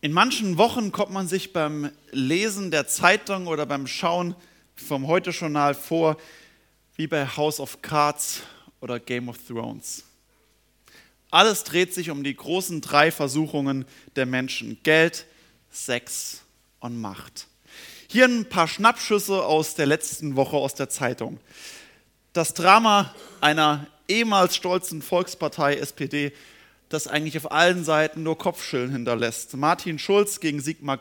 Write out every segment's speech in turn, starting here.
In manchen Wochen kommt man sich beim Lesen der Zeitung oder beim Schauen vom Heute-Journal vor, wie bei House of Cards oder Game of Thrones. Alles dreht sich um die großen drei Versuchungen der Menschen. Geld, Sex und Macht. Hier ein paar Schnappschüsse aus der letzten Woche aus der Zeitung. Das Drama einer ehemals stolzen Volkspartei SPD das eigentlich auf allen Seiten nur Kopfschillen hinterlässt. Martin Schulz gegen Sigmar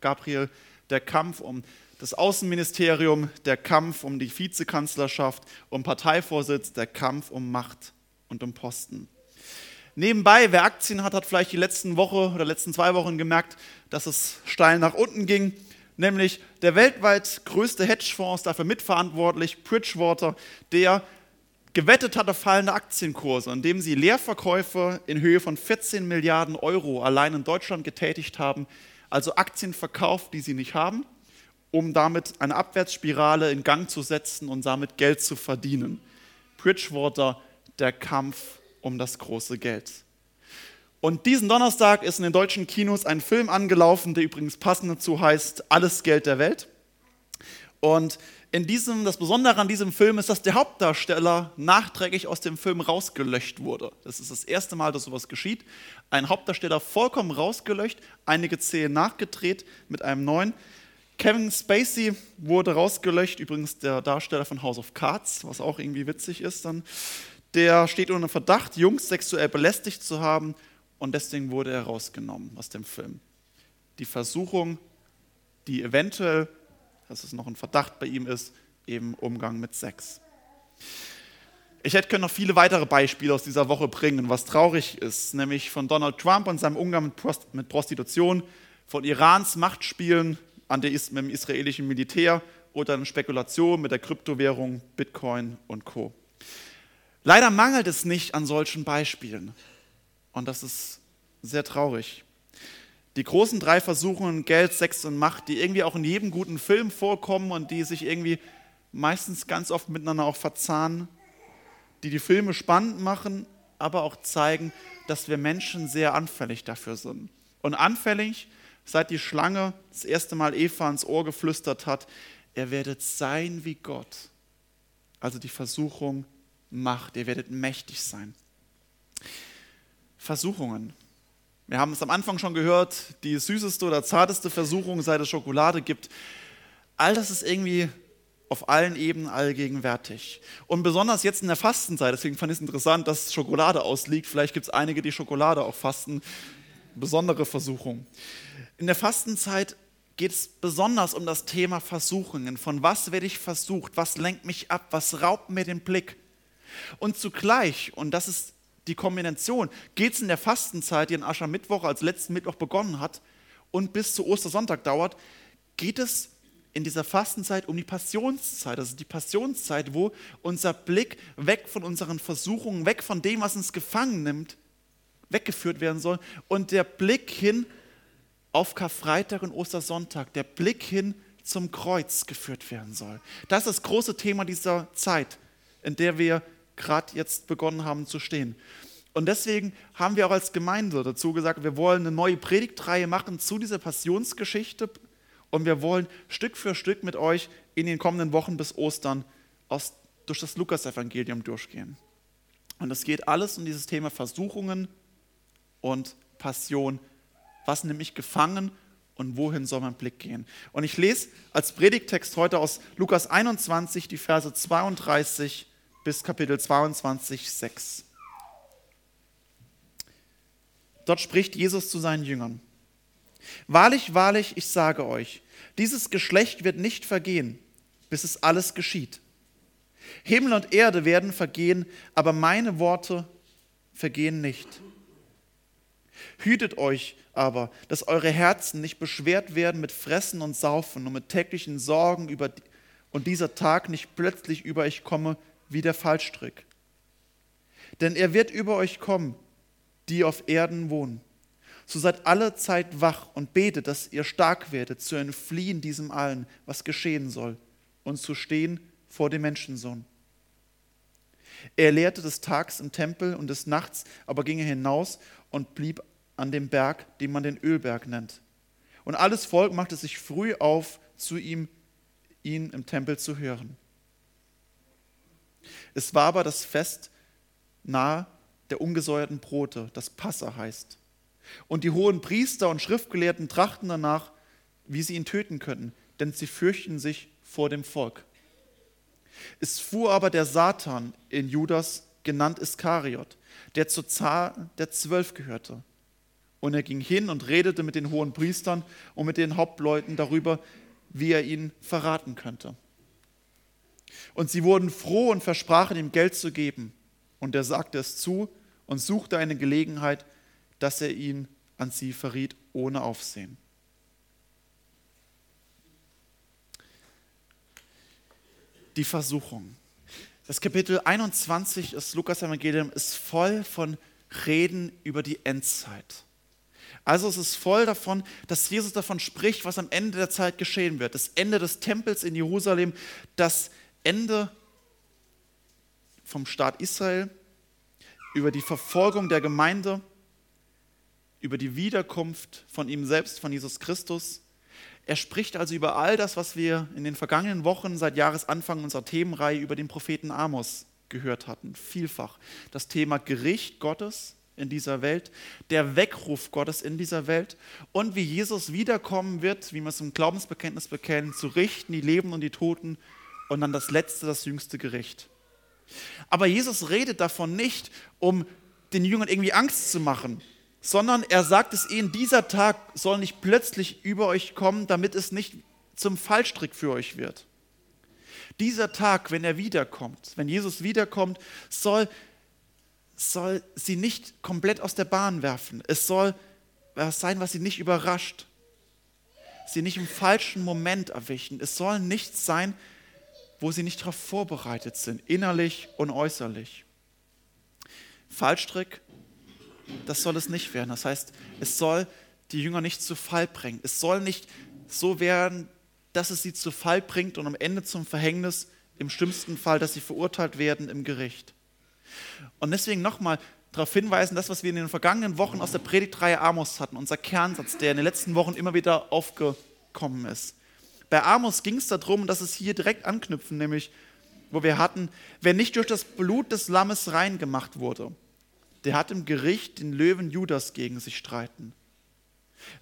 Gabriel, der Kampf um das Außenministerium, der Kampf um die Vizekanzlerschaft, um Parteivorsitz, der Kampf um Macht und um Posten. Nebenbei, wer Aktien hat, hat vielleicht die letzten Woche oder letzten zwei Wochen gemerkt, dass es steil nach unten ging. Nämlich der weltweit größte Hedgefonds dafür mitverantwortlich, Bridgewater, der gewettet hat auf fallende Aktienkurse, indem sie Leerverkäufe in Höhe von 14 Milliarden Euro allein in Deutschland getätigt haben, also Aktien verkauft, die sie nicht haben, um damit eine Abwärtsspirale in Gang zu setzen und damit Geld zu verdienen. Bridgewater, der Kampf um das große Geld. Und diesen Donnerstag ist in den deutschen Kinos ein Film angelaufen, der übrigens passend dazu heißt Alles Geld der Welt. Und in diesem, das Besondere an diesem Film ist, dass der Hauptdarsteller nachträglich aus dem Film rausgelöscht wurde. Das ist das erste Mal, dass sowas geschieht. Ein Hauptdarsteller vollkommen rausgelöscht, einige Szenen nachgedreht mit einem neuen. Kevin Spacey wurde rausgelöscht, übrigens der Darsteller von House of Cards, was auch irgendwie witzig ist dann. Der steht unter Verdacht, Jungs sexuell belästigt zu haben und deswegen wurde er rausgenommen aus dem Film. Die Versuchung, die eventuell dass es noch ein Verdacht bei ihm ist, eben Umgang mit Sex. Ich hätte können noch viele weitere Beispiele aus dieser Woche bringen, was traurig ist, nämlich von Donald Trump und seinem Umgang mit Prostitution, von Irans Machtspielen an der, mit dem israelischen Militär oder den Spekulationen mit der Kryptowährung Bitcoin und Co. Leider mangelt es nicht an solchen Beispielen und das ist sehr traurig. Die großen drei Versuchungen, Geld, Sex und Macht, die irgendwie auch in jedem guten Film vorkommen und die sich irgendwie meistens ganz oft miteinander auch verzahnen, die die Filme spannend machen, aber auch zeigen, dass wir Menschen sehr anfällig dafür sind. Und anfällig, seit die Schlange das erste Mal Eva ins Ohr geflüstert hat, ihr werdet sein wie Gott. Also die Versuchung Macht, ihr werdet mächtig sein. Versuchungen. Wir haben es am Anfang schon gehört, die süßeste oder zarteste Versuchung, seit es Schokolade gibt. All das ist irgendwie auf allen Ebenen allgegenwärtig. Und besonders jetzt in der Fastenzeit, deswegen fand ich es interessant, dass Schokolade ausliegt. Vielleicht gibt es einige, die Schokolade auch fasten. Besondere Versuchung. In der Fastenzeit geht es besonders um das Thema Versuchungen. Von was werde ich versucht? Was lenkt mich ab? Was raubt mir den Blick? Und zugleich, und das ist die Kombination, geht es in der Fastenzeit, die an Aschermittwoch als letzten Mittwoch begonnen hat und bis zu Ostersonntag dauert, geht es in dieser Fastenzeit um die Passionszeit. Das ist die Passionszeit, wo unser Blick weg von unseren Versuchungen, weg von dem, was uns gefangen nimmt, weggeführt werden soll und der Blick hin auf Karfreitag und Ostersonntag, der Blick hin zum Kreuz geführt werden soll. Das ist das große Thema dieser Zeit, in der wir gerade jetzt begonnen haben zu stehen. Und deswegen haben wir auch als Gemeinde dazu gesagt, wir wollen eine neue Predigtreihe machen zu dieser Passionsgeschichte und wir wollen Stück für Stück mit euch in den kommenden Wochen bis Ostern aus, durch das Lukasevangelium durchgehen. Und es geht alles um dieses Thema Versuchungen und Passion. Was nimmt mich gefangen und wohin soll mein Blick gehen? Und ich lese als Predigtext heute aus Lukas 21 die Verse 32 bis Kapitel 22, 6. Dort spricht Jesus zu seinen Jüngern. Wahrlich, wahrlich, ich sage euch, dieses Geschlecht wird nicht vergehen, bis es alles geschieht. Himmel und Erde werden vergehen, aber meine Worte vergehen nicht. Hütet euch aber, dass eure Herzen nicht beschwert werden mit Fressen und Saufen und mit täglichen Sorgen über und dieser Tag nicht plötzlich über euch komme wie der Fallstrick. Denn er wird über euch kommen, die auf Erden wohnen. So seid alle Zeit wach und betet, dass ihr stark werdet, zu entfliehen diesem allen, was geschehen soll, und zu stehen vor dem Menschensohn. Er lehrte des Tags im Tempel und des Nachts, aber ging er hinaus und blieb an dem Berg, den man den Ölberg nennt. Und alles Volk machte sich früh auf, zu ihm, ihn im Tempel zu hören. Es war aber das Fest nahe der ungesäuerten Brote, das Passa heißt. Und die hohen Priester und Schriftgelehrten trachten danach, wie sie ihn töten könnten, denn sie fürchten sich vor dem Volk. Es fuhr aber der Satan in Judas, genannt Iskariot, der zur Zahl der Zwölf gehörte. Und er ging hin und redete mit den hohen Priestern und mit den Hauptleuten darüber, wie er ihn verraten könnte. Und sie wurden froh und versprachen ihm Geld zu geben. Und er sagte es zu und suchte eine Gelegenheit, dass er ihn an sie verriet, ohne Aufsehen. Die Versuchung. Das Kapitel 21 des Lukas-Evangelium ist voll von Reden über die Endzeit. Also es ist voll davon, dass Jesus davon spricht, was am Ende der Zeit geschehen wird. Das Ende des Tempels in Jerusalem, das Ende vom Staat Israel, über die Verfolgung der Gemeinde, über die Wiederkunft von ihm selbst, von Jesus Christus. Er spricht also über all das, was wir in den vergangenen Wochen seit Jahresanfang unserer Themenreihe über den Propheten Amos gehört hatten. Vielfach. Das Thema Gericht Gottes in dieser Welt, der Weckruf Gottes in dieser Welt und wie Jesus wiederkommen wird, wie wir es im Glaubensbekenntnis bekennen, zu richten die Leben und die Toten und dann das letzte, das jüngste Gericht. Aber Jesus redet davon nicht, um den Jüngern irgendwie Angst zu machen, sondern er sagt es ihnen, dieser Tag soll nicht plötzlich über euch kommen, damit es nicht zum Fallstrick für euch wird. Dieser Tag, wenn er wiederkommt, wenn Jesus wiederkommt, soll, soll sie nicht komplett aus der Bahn werfen. Es soll was sein, was sie nicht überrascht, sie nicht im falschen Moment erwischen. Es soll nichts sein, wo sie nicht darauf vorbereitet sind, innerlich und äußerlich. Fallstrick, das soll es nicht werden. Das heißt, es soll die Jünger nicht zu Fall bringen. Es soll nicht so werden, dass es sie zu Fall bringt und am Ende zum Verhängnis, im schlimmsten Fall, dass sie verurteilt werden im Gericht. Und deswegen nochmal darauf hinweisen, das, was wir in den vergangenen Wochen aus der Predigtreihe Amos hatten, unser Kernsatz, der in den letzten Wochen immer wieder aufgekommen ist. Bei Amos ging es darum, dass es hier direkt anknüpfen, nämlich wo wir hatten, wer nicht durch das Blut des Lammes rein gemacht wurde, der hat im Gericht den Löwen Judas gegen sich streiten.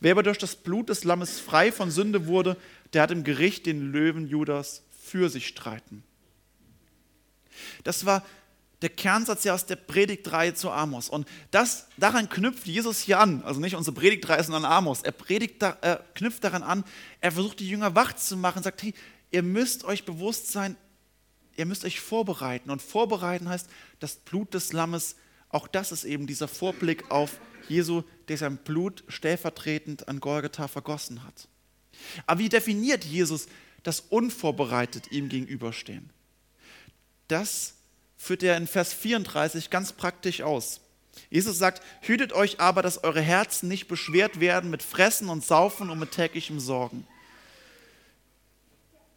Wer aber durch das Blut des Lammes frei von Sünde wurde, der hat im Gericht den Löwen Judas für sich streiten. Das war der Kernsatz ja aus der Predigtreihe zu Amos. Und das, daran knüpft Jesus hier an. Also nicht unsere Predigtreihe, sondern Amos. Er, predigt, er knüpft daran an, er versucht die Jünger wach zu machen, sagt, hey, ihr müsst euch bewusst sein, ihr müsst euch vorbereiten. Und vorbereiten heißt, das Blut des Lammes, auch das ist eben dieser Vorblick auf Jesu, der sein Blut stellvertretend an Golgatha vergossen hat. Aber wie definiert Jesus das unvorbereitet ihm gegenüberstehen? Das führt er in Vers 34 ganz praktisch aus. Jesus sagt, hütet euch aber, dass eure Herzen nicht beschwert werden mit Fressen und Saufen und mit täglichem Sorgen.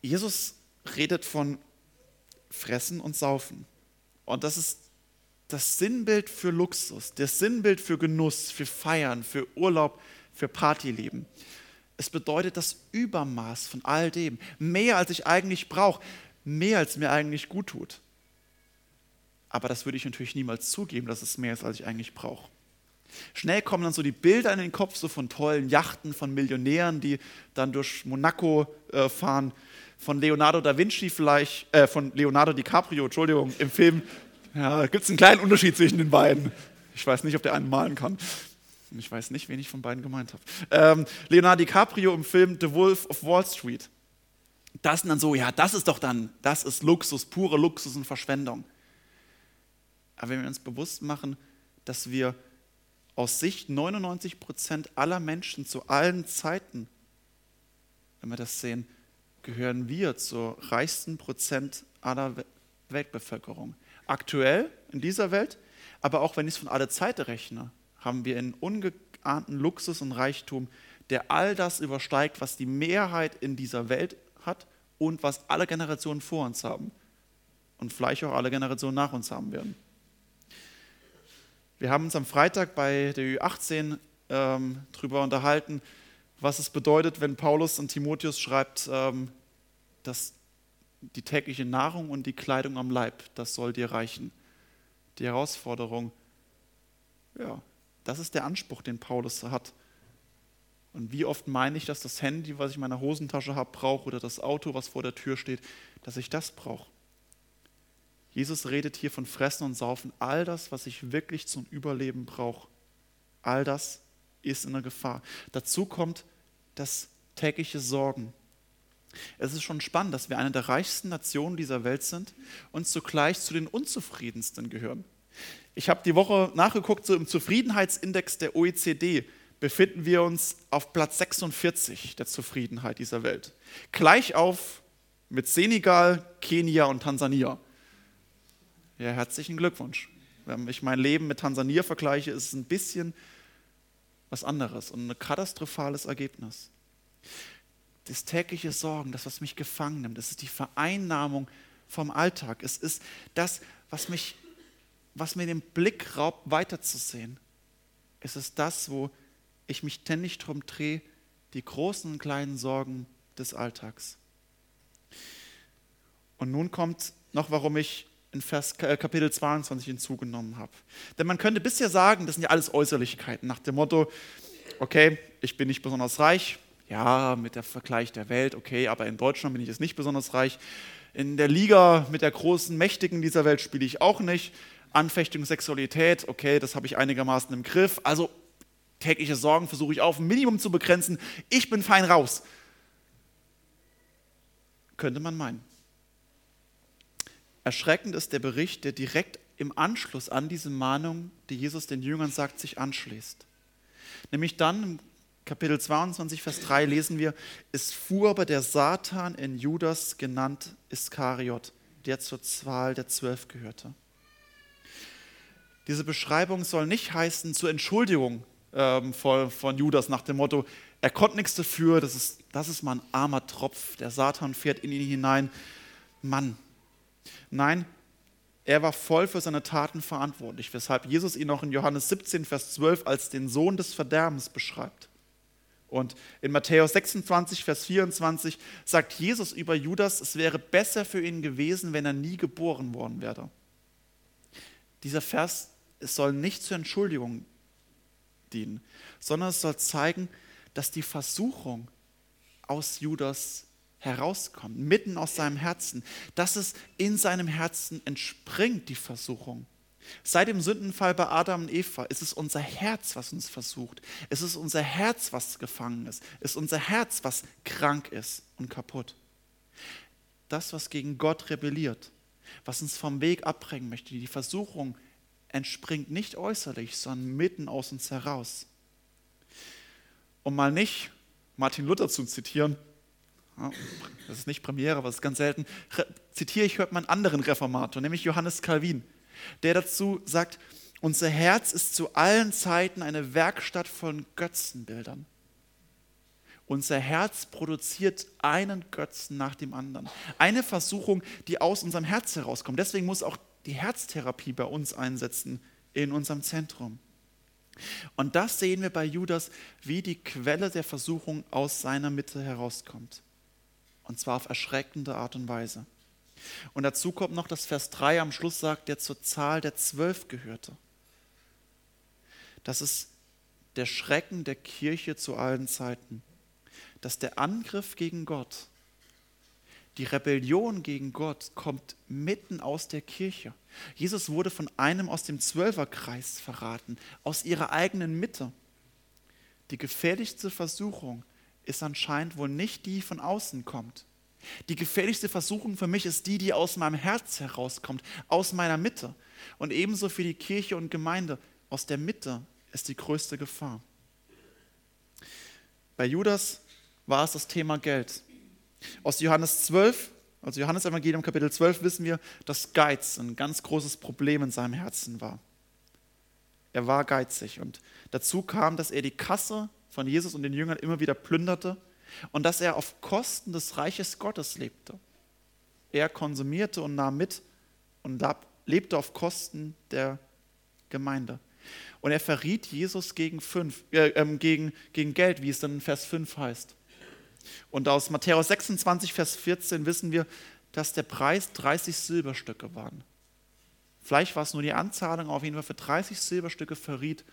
Jesus redet von Fressen und Saufen. Und das ist das Sinnbild für Luxus, das Sinnbild für Genuss, für Feiern, für Urlaub, für Partyleben. Es bedeutet das Übermaß von all dem. Mehr als ich eigentlich brauche, mehr als mir eigentlich gut tut. Aber das würde ich natürlich niemals zugeben, dass es mehr ist, als ich eigentlich brauche. Schnell kommen dann so die Bilder in den Kopf, so von tollen Yachten, von Millionären, die dann durch Monaco äh, fahren, von Leonardo da Vinci vielleicht, äh, von Leonardo DiCaprio, Entschuldigung, im Film. Ja, gibt es einen kleinen Unterschied zwischen den beiden. Ich weiß nicht, ob der einen malen kann. Ich weiß nicht, wen ich von beiden gemeint habe. Ähm, Leonardo DiCaprio im Film The Wolf of Wall Street. Das sind dann so, ja, das ist doch dann, das ist Luxus, pure Luxus und Verschwendung. Aber wenn wir uns bewusst machen, dass wir aus Sicht 99 Prozent aller Menschen zu allen Zeiten, wenn wir das sehen, gehören wir zur reichsten Prozent aller Weltbevölkerung. Aktuell in dieser Welt, aber auch wenn ich es von aller Zeiten rechne, haben wir einen ungeahnten Luxus und Reichtum, der all das übersteigt, was die Mehrheit in dieser Welt hat und was alle Generationen vor uns haben und vielleicht auch alle Generationen nach uns haben werden. Wir haben uns am Freitag bei der Ü18 ähm, darüber unterhalten, was es bedeutet, wenn Paulus an Timotheus schreibt, ähm, dass die tägliche Nahrung und die Kleidung am Leib, das soll dir reichen. Die Herausforderung, ja, das ist der Anspruch, den Paulus hat. Und wie oft meine ich, dass das Handy, was ich in meiner Hosentasche habe, brauche oder das Auto, was vor der Tür steht, dass ich das brauche. Jesus redet hier von Fressen und Saufen. All das, was ich wirklich zum Überleben brauche, all das ist in der Gefahr. Dazu kommt das tägliche Sorgen. Es ist schon spannend, dass wir eine der reichsten Nationen dieser Welt sind und zugleich zu den unzufriedensten gehören. Ich habe die Woche nachgeguckt, so im Zufriedenheitsindex der OECD befinden wir uns auf Platz 46 der Zufriedenheit dieser Welt. Gleich auf mit Senegal, Kenia und Tansania. Ja, herzlichen Glückwunsch. Wenn ich mein Leben mit Tansania vergleiche, ist es ein bisschen was anderes und ein katastrophales Ergebnis. Das tägliche Sorgen, das, was mich gefangen nimmt, das ist die Vereinnahmung vom Alltag. Es ist das, was, mich, was mir den Blick raubt, weiterzusehen. Es ist das, wo ich mich ständig darum drehe, die großen und kleinen Sorgen des Alltags. Und nun kommt noch, warum ich in Vers, äh, Kapitel 22 hinzugenommen habe. Denn man könnte bisher sagen, das sind ja alles Äußerlichkeiten nach dem Motto, okay, ich bin nicht besonders reich, ja, mit der Vergleich der Welt, okay, aber in Deutschland bin ich jetzt nicht besonders reich. In der Liga mit der großen Mächtigen dieser Welt spiele ich auch nicht. Anfechtung, Sexualität, okay, das habe ich einigermaßen im Griff. Also tägliche Sorgen versuche ich auf ein Minimum zu begrenzen. Ich bin fein raus. Könnte man meinen. Erschreckend ist der Bericht, der direkt im Anschluss an diese Mahnung, die Jesus den Jüngern sagt, sich anschließt. Nämlich dann im Kapitel 22, Vers 3 lesen wir, es fuhr aber der Satan in Judas, genannt Iskariot, der zur Zahl der Zwölf gehörte. Diese Beschreibung soll nicht heißen zur Entschuldigung ähm, von, von Judas nach dem Motto, er konnte nichts dafür, das ist, das ist mal ein armer Tropf, der Satan fährt in ihn hinein. Mann. Nein, er war voll für seine Taten verantwortlich, weshalb Jesus ihn auch in Johannes 17, Vers 12 als den Sohn des Verderbens beschreibt. Und in Matthäus 26, Vers 24 sagt Jesus über Judas, es wäre besser für ihn gewesen, wenn er nie geboren worden wäre. Dieser Vers es soll nicht zur Entschuldigung dienen, sondern es soll zeigen, dass die Versuchung aus Judas herauskommt, mitten aus seinem Herzen, dass es in seinem Herzen entspringt, die Versuchung. Seit dem Sündenfall bei Adam und Eva ist es unser Herz, was uns versucht. Es ist unser Herz, was gefangen ist. Es ist unser Herz, was krank ist und kaputt. Das, was gegen Gott rebelliert, was uns vom Weg abbringen möchte, die Versuchung entspringt nicht äußerlich, sondern mitten aus uns heraus. Um mal nicht Martin Luther zu zitieren, das ist nicht Premiere, aber das ist ganz selten, zitiere ich heute mal einen anderen Reformator, nämlich Johannes Calvin, der dazu sagt, unser Herz ist zu allen Zeiten eine Werkstatt von Götzenbildern. Unser Herz produziert einen Götzen nach dem anderen. Eine Versuchung, die aus unserem Herz herauskommt. Deswegen muss auch die Herztherapie bei uns einsetzen in unserem Zentrum. Und das sehen wir bei Judas, wie die Quelle der Versuchung aus seiner Mitte herauskommt. Und zwar auf erschreckende Art und Weise. Und dazu kommt noch, dass Vers 3 am Schluss sagt, der zur Zahl der Zwölf gehörte. Das ist der Schrecken der Kirche zu allen Zeiten. Dass der Angriff gegen Gott die Rebellion gegen Gott kommt mitten aus der Kirche. Jesus wurde von einem aus dem Zwölferkreis verraten, aus ihrer eigenen Mitte. Die gefährlichste Versuchung ist anscheinend wohl nicht die, die von außen kommt. Die gefährlichste Versuchung für mich ist die, die aus meinem Herz herauskommt, aus meiner Mitte. Und ebenso für die Kirche und Gemeinde, aus der Mitte ist die größte Gefahr. Bei Judas war es das Thema Geld. Aus Johannes 12, also Johannes Evangelium Kapitel 12, wissen wir, dass Geiz ein ganz großes Problem in seinem Herzen war. Er war geizig und dazu kam, dass er die Kasse von Jesus und den Jüngern immer wieder plünderte und dass er auf Kosten des Reiches Gottes lebte. Er konsumierte und nahm mit und lebte auf Kosten der Gemeinde. Und er verriet Jesus gegen, fünf, äh, ähm, gegen, gegen Geld, wie es dann in Vers 5 heißt. Und aus Matthäus 26, Vers 14 wissen wir, dass der Preis 30 Silberstücke waren. Vielleicht war es nur die Anzahlung, auf jeden Fall für 30 Silberstücke verriet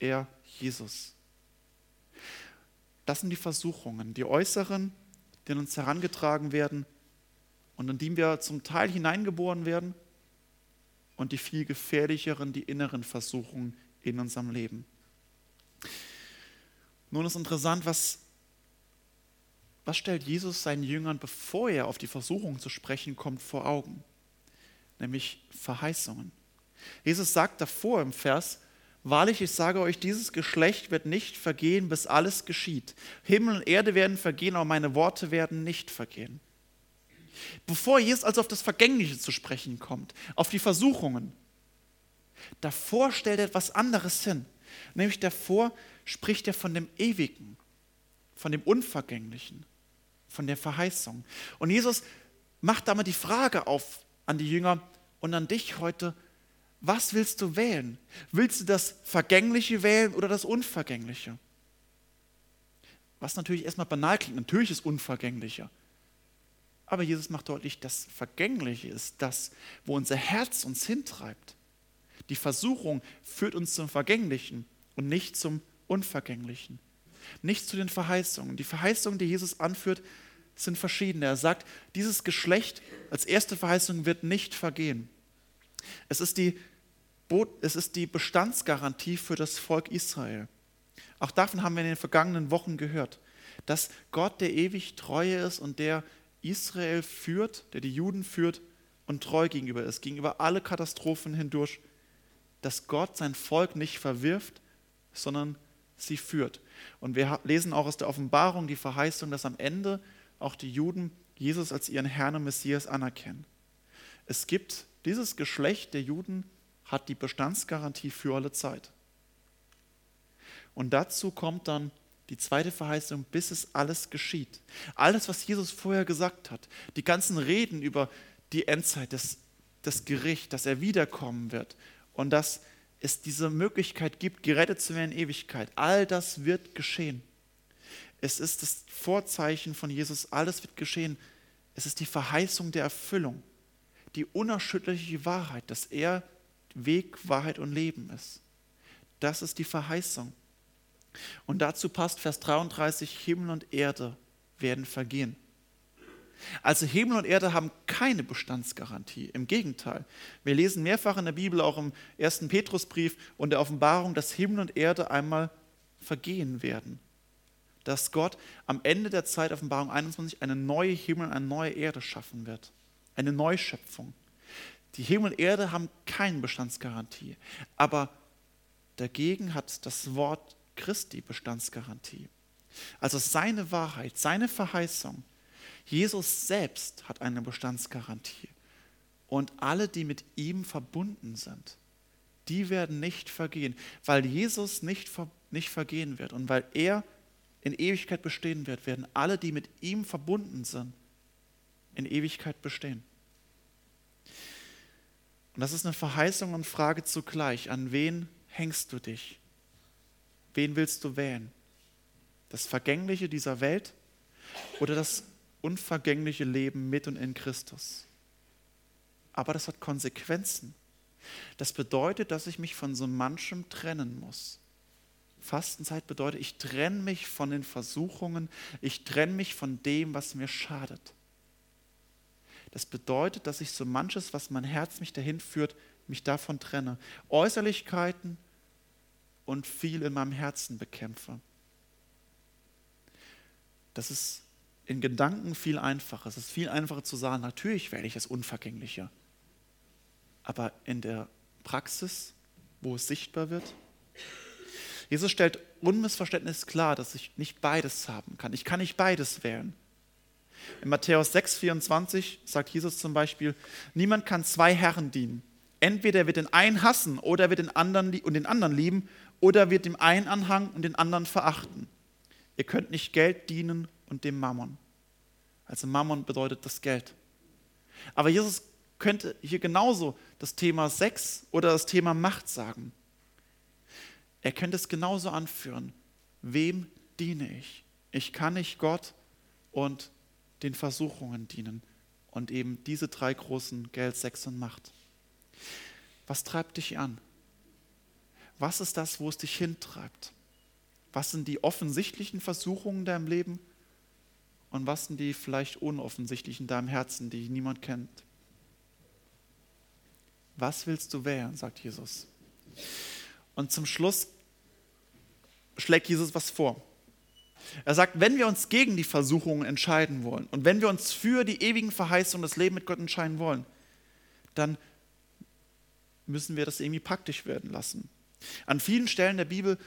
er Jesus. Das sind die Versuchungen, die äußeren, die an uns herangetragen werden und in die wir zum Teil hineingeboren werden und die viel gefährlicheren, die inneren Versuchungen in unserem Leben. Nun ist interessant, was, was stellt Jesus seinen Jüngern, bevor er auf die Versuchung zu sprechen kommt, vor Augen? Nämlich Verheißungen. Jesus sagt davor im Vers, Wahrlich, ich sage euch, dieses Geschlecht wird nicht vergehen, bis alles geschieht. Himmel und Erde werden vergehen, aber meine Worte werden nicht vergehen. Bevor Jesus also auf das Vergängliche zu sprechen kommt, auf die Versuchungen, davor stellt er etwas anderes hin. Nämlich davor spricht er von dem Ewigen, von dem Unvergänglichen, von der Verheißung. Und Jesus macht damit die Frage auf an die Jünger und an dich heute, was willst du wählen? Willst du das Vergängliche wählen oder das Unvergängliche? Was natürlich erstmal banal klingt, natürlich ist Unvergängliche. Aber Jesus macht deutlich, das Vergängliche ist das, wo unser Herz uns hintreibt. Die Versuchung führt uns zum Vergänglichen und nicht zum Unvergänglichen. Nicht zu den Verheißungen. Die Verheißungen, die Jesus anführt, sind verschiedene. Er sagt, dieses Geschlecht als erste Verheißung wird nicht vergehen. Es ist die es ist die Bestandsgarantie für das Volk Israel. Auch davon haben wir in den vergangenen Wochen gehört, dass Gott der ewig treue ist und der Israel führt, der die Juden führt und treu gegenüber ist, gegenüber alle Katastrophen hindurch, dass Gott sein Volk nicht verwirft, sondern sie führt. Und wir lesen auch aus der Offenbarung die Verheißung, dass am Ende auch die Juden Jesus als ihren Herrn und Messias anerkennen. Es gibt dieses Geschlecht der Juden, hat die Bestandsgarantie für alle Zeit. Und dazu kommt dann die zweite Verheißung, bis es alles geschieht. Alles, was Jesus vorher gesagt hat, die ganzen Reden über die Endzeit, das, das Gericht, dass er wiederkommen wird und dass es diese Möglichkeit gibt, gerettet zu werden in Ewigkeit, all das wird geschehen. Es ist das Vorzeichen von Jesus, alles wird geschehen. Es ist die Verheißung der Erfüllung, die unerschütterliche Wahrheit, dass er Weg, Wahrheit und Leben ist. Das ist die Verheißung. Und dazu passt Vers 33, Himmel und Erde werden vergehen. Also Himmel und Erde haben keine Bestandsgarantie. Im Gegenteil. Wir lesen mehrfach in der Bibel, auch im ersten Petrusbrief und der Offenbarung, dass Himmel und Erde einmal vergehen werden. Dass Gott am Ende der Zeit, Offenbarung 21, eine neue Himmel und eine neue Erde schaffen wird. Eine Neuschöpfung. Die Himmel und Erde haben keine Bestandsgarantie. Aber dagegen hat das Wort Christi Bestandsgarantie. Also seine Wahrheit, seine Verheißung. Jesus selbst hat eine Bestandsgarantie. Und alle, die mit ihm verbunden sind, die werden nicht vergehen, weil Jesus nicht, nicht vergehen wird. Und weil er in Ewigkeit bestehen wird, werden alle, die mit ihm verbunden sind, in Ewigkeit bestehen. Und das ist eine Verheißung und Frage zugleich. An wen hängst du dich? Wen willst du wählen? Das Vergängliche dieser Welt oder das unvergängliche Leben mit und in Christus? Aber das hat Konsequenzen. Das bedeutet, dass ich mich von so manchem trennen muss. Fastenzeit bedeutet, ich trenne mich von den Versuchungen, ich trenne mich von dem, was mir schadet. Das bedeutet, dass ich so manches, was mein Herz mich dahin führt, mich davon trenne. Äußerlichkeiten und viel in meinem Herzen bekämpfe. Das ist in Gedanken viel einfacher. Es ist viel einfacher zu sagen, natürlich werde ich das Unvergängliche. Aber in der Praxis, wo es sichtbar wird, Jesus stellt unmissverständnis klar, dass ich nicht beides haben kann. Ich kann nicht beides wählen. In Matthäus 6, 24 sagt Jesus zum Beispiel, niemand kann zwei Herren dienen. Entweder er wird den einen hassen oder er wird den anderen und den anderen lieben oder wird dem einen anhangen und den anderen verachten. Ihr könnt nicht Geld dienen und dem Mammon. Also Mammon bedeutet das Geld. Aber Jesus könnte hier genauso das Thema Sex oder das Thema Macht sagen. Er könnte es genauso anführen. Wem diene ich? Ich kann nicht Gott und den Versuchungen dienen und eben diese drei großen Geld, Sex und Macht. Was treibt dich an? Was ist das, wo es dich hintreibt? Was sind die offensichtlichen Versuchungen in deinem Leben und was sind die vielleicht unoffensichtlichen in deinem Herzen, die niemand kennt? Was willst du wählen, sagt Jesus. Und zum Schluss schlägt Jesus was vor. Er sagt, wenn wir uns gegen die Versuchungen entscheiden wollen und wenn wir uns für die ewigen Verheißungen des Lebens mit Gott entscheiden wollen, dann müssen wir das irgendwie praktisch werden lassen. An vielen Stellen der Bibel,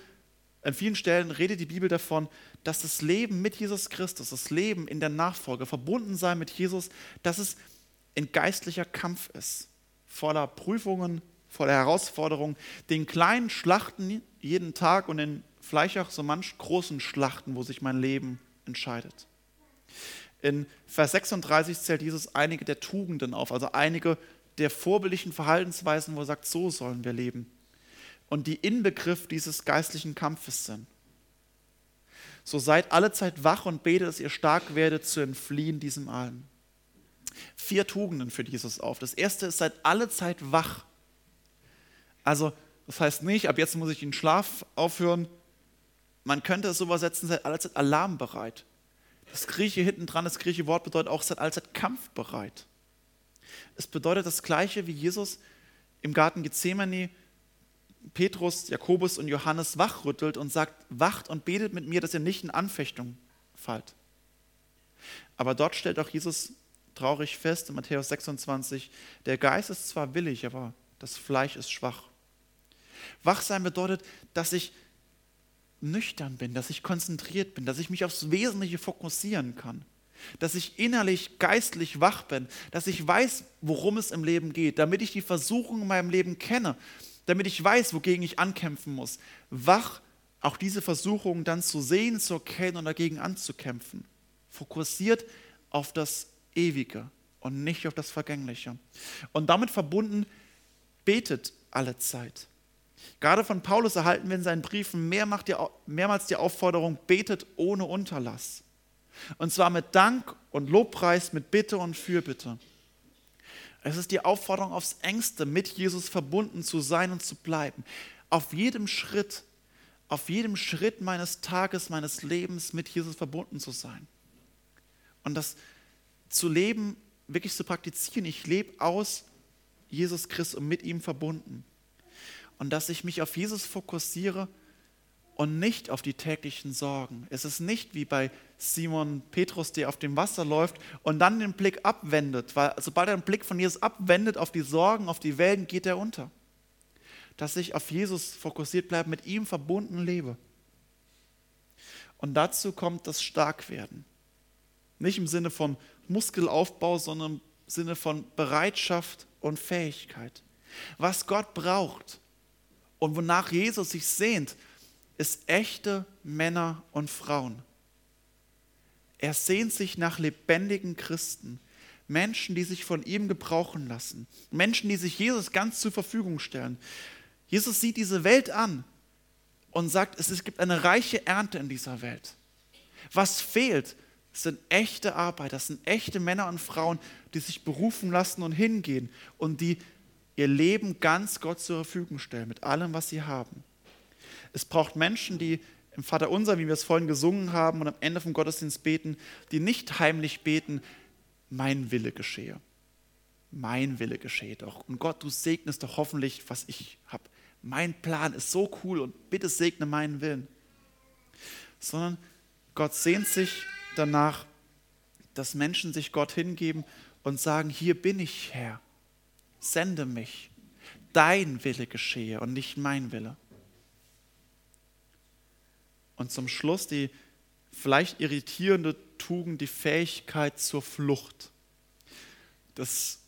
an vielen Stellen redet die Bibel davon, dass das Leben mit Jesus Christus, das Leben in der Nachfolge, verbunden sein mit Jesus, dass es ein geistlicher Kampf ist, voller Prüfungen, voller Herausforderungen, den kleinen Schlachten jeden Tag und den vielleicht auch so manch großen Schlachten, wo sich mein Leben entscheidet. In Vers 36 zählt Jesus einige der Tugenden auf, also einige der vorbildlichen Verhaltensweisen, wo er sagt, so sollen wir leben. Und die Inbegriff dieses geistlichen Kampfes sind. So seid alle Zeit wach und betet, dass ihr stark werdet zu entfliehen diesem allen. Vier Tugenden für Jesus auf. Das erste ist, seid alle Zeit wach. Also, das heißt nicht, ab jetzt muss ich den Schlaf aufhören. Man könnte es so übersetzen, seid alle Zeit alarmbereit. Das Grieche hinten dran, das griechische Wort bedeutet auch, seid alle Zeit kampfbereit. Es bedeutet das Gleiche, wie Jesus im Garten Gethsemane Petrus, Jakobus und Johannes wachrüttelt und sagt, wacht und betet mit mir, dass ihr nicht in Anfechtung fallt. Aber dort stellt auch Jesus traurig fest in Matthäus 26, der Geist ist zwar willig, aber das Fleisch ist schwach. Wachsein bedeutet, dass ich nüchtern bin, dass ich konzentriert bin, dass ich mich aufs Wesentliche fokussieren kann, dass ich innerlich, geistlich wach bin, dass ich weiß, worum es im Leben geht, damit ich die Versuchung in meinem Leben kenne, damit ich weiß, wogegen ich ankämpfen muss. Wach, auch diese Versuchungen dann zu sehen, zu erkennen und dagegen anzukämpfen. Fokussiert auf das Ewige und nicht auf das Vergängliche. Und damit verbunden, betet alle Zeit. Gerade von Paulus erhalten wir in seinen Briefen mehrmals die Aufforderung, betet ohne Unterlass. Und zwar mit Dank und Lobpreis, mit Bitte und Fürbitte. Es ist die Aufforderung aufs engste, mit Jesus verbunden zu sein und zu bleiben. Auf jedem Schritt, auf jedem Schritt meines Tages, meines Lebens mit Jesus verbunden zu sein. Und das zu leben, wirklich zu praktizieren. Ich lebe aus Jesus Christus und mit ihm verbunden. Und dass ich mich auf Jesus fokussiere und nicht auf die täglichen Sorgen. Es ist nicht wie bei Simon Petrus, der auf dem Wasser läuft und dann den Blick abwendet, weil sobald er den Blick von Jesus abwendet auf die Sorgen, auf die Wellen, geht er unter. Dass ich auf Jesus fokussiert bleibe, mit ihm verbunden lebe. Und dazu kommt das Starkwerden. Nicht im Sinne von Muskelaufbau, sondern im Sinne von Bereitschaft und Fähigkeit. Was Gott braucht und wonach Jesus sich sehnt, ist echte Männer und Frauen. Er sehnt sich nach lebendigen Christen, Menschen, die sich von ihm gebrauchen lassen, Menschen, die sich Jesus ganz zur Verfügung stellen. Jesus sieht diese Welt an und sagt, es gibt eine reiche Ernte in dieser Welt. Was fehlt, sind echte Arbeiter, sind echte Männer und Frauen, die sich berufen lassen und hingehen und die ihr Leben ganz Gott zur Verfügung stellen, mit allem, was sie haben. Es braucht Menschen, die im Vater Unser, wie wir es vorhin gesungen haben und am Ende vom Gottesdienst beten, die nicht heimlich beten, mein Wille geschehe. Mein Wille geschehe doch. Und Gott, du segnest doch hoffentlich, was ich habe. Mein Plan ist so cool und bitte segne meinen Willen. Sondern Gott sehnt sich danach, dass Menschen sich Gott hingeben und sagen, hier bin ich Herr, sende mich, dein Wille geschehe und nicht mein Wille. Und zum Schluss die vielleicht irritierende Tugend, die Fähigkeit zur Flucht. Das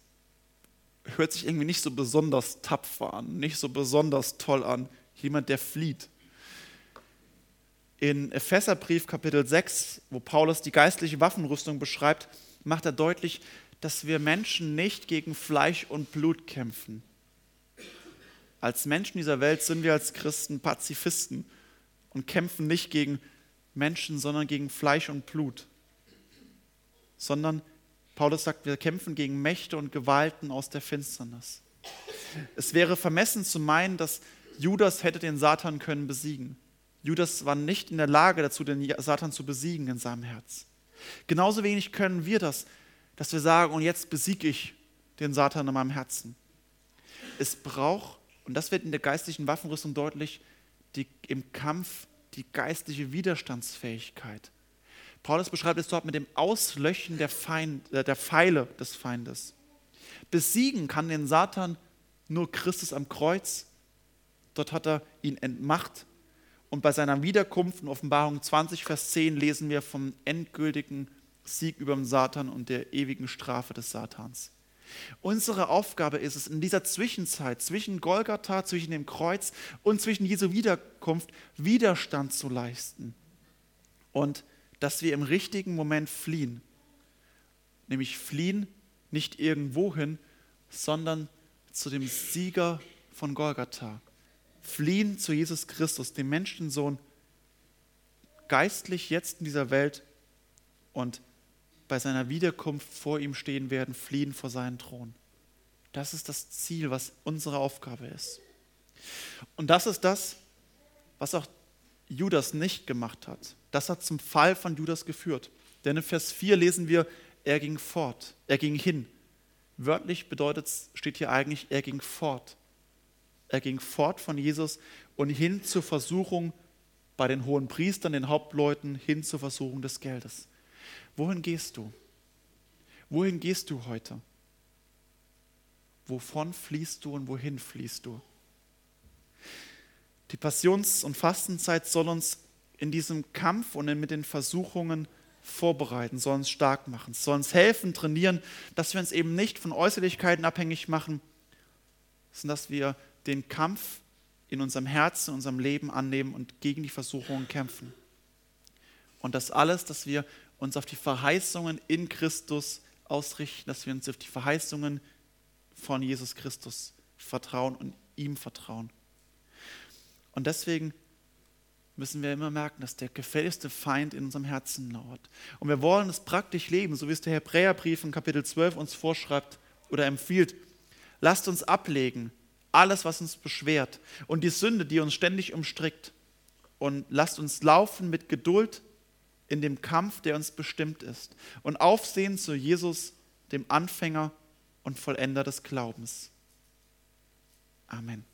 hört sich irgendwie nicht so besonders tapfer an, nicht so besonders toll an. Jemand, der flieht. In Epheserbrief Kapitel 6, wo Paulus die geistliche Waffenrüstung beschreibt, macht er deutlich, dass wir Menschen nicht gegen Fleisch und Blut kämpfen. als Menschen dieser Welt sind wir als Christen Pazifisten und kämpfen nicht gegen Menschen, sondern gegen Fleisch und Blut. Sondern Paulus sagt, wir kämpfen gegen Mächte und Gewalten aus der Finsternis. Es wäre vermessen zu meinen, dass Judas hätte den Satan können besiegen. Judas war nicht in der Lage dazu, den Satan zu besiegen in seinem Herz. Genauso wenig können wir das, dass wir sagen, und jetzt besiege ich den Satan in meinem Herzen. Es braucht, und das wird in der geistlichen Waffenrüstung deutlich, die, im Kampf die geistliche Widerstandsfähigkeit. Paulus beschreibt es dort mit dem Auslöschen der, Feind, äh, der Pfeile des Feindes. Besiegen kann den Satan nur Christus am Kreuz. Dort hat er ihn entmacht. Und bei seiner Wiederkunft in Offenbarung 20, Vers 10 lesen wir vom endgültigen Sieg über den Satan und der ewigen Strafe des Satans. Unsere Aufgabe ist es, in dieser Zwischenzeit zwischen Golgatha, zwischen dem Kreuz und zwischen Jesu Wiederkunft Widerstand zu leisten. Und dass wir im richtigen Moment fliehen. Nämlich fliehen nicht irgendwohin, sondern zu dem Sieger von Golgatha. Fliehen zu Jesus Christus, dem Menschensohn, geistlich jetzt in dieser Welt und bei seiner Wiederkunft vor ihm stehen werden, fliehen vor seinen Thron. Das ist das Ziel, was unsere Aufgabe ist. Und das ist das, was auch Judas nicht gemacht hat. Das hat zum Fall von Judas geführt. Denn in Vers 4 lesen wir, er ging fort, er ging hin. Wörtlich bedeutet, steht hier eigentlich, er ging fort. Er ging fort von Jesus und hin zur Versuchung bei den hohen Priestern, den Hauptleuten, hin zur Versuchung des Geldes. Wohin gehst du? Wohin gehst du heute? Wovon fließt du und wohin fließt du? Die Passions- und Fastenzeit soll uns in diesem Kampf und mit den Versuchungen vorbereiten, soll uns stark machen, soll uns helfen, trainieren, dass wir uns eben nicht von Äußerlichkeiten abhängig machen, sondern dass wir den Kampf in unserem Herzen, in unserem Leben annehmen und gegen die Versuchungen kämpfen. Und das alles, dass wir uns auf die Verheißungen in Christus ausrichten, dass wir uns auf die Verheißungen von Jesus Christus vertrauen und ihm vertrauen. Und deswegen müssen wir immer merken, dass der gefälligste Feind in unserem Herzen lauert. Und wir wollen es praktisch leben, so wie es der Hebräerbrief in Kapitel 12 uns vorschreibt oder empfiehlt. Lasst uns ablegen alles, was uns beschwert und die Sünde, die uns ständig umstrickt. Und lasst uns laufen mit Geduld in dem Kampf, der uns bestimmt ist. Und aufsehen zu Jesus, dem Anfänger und Vollender des Glaubens. Amen.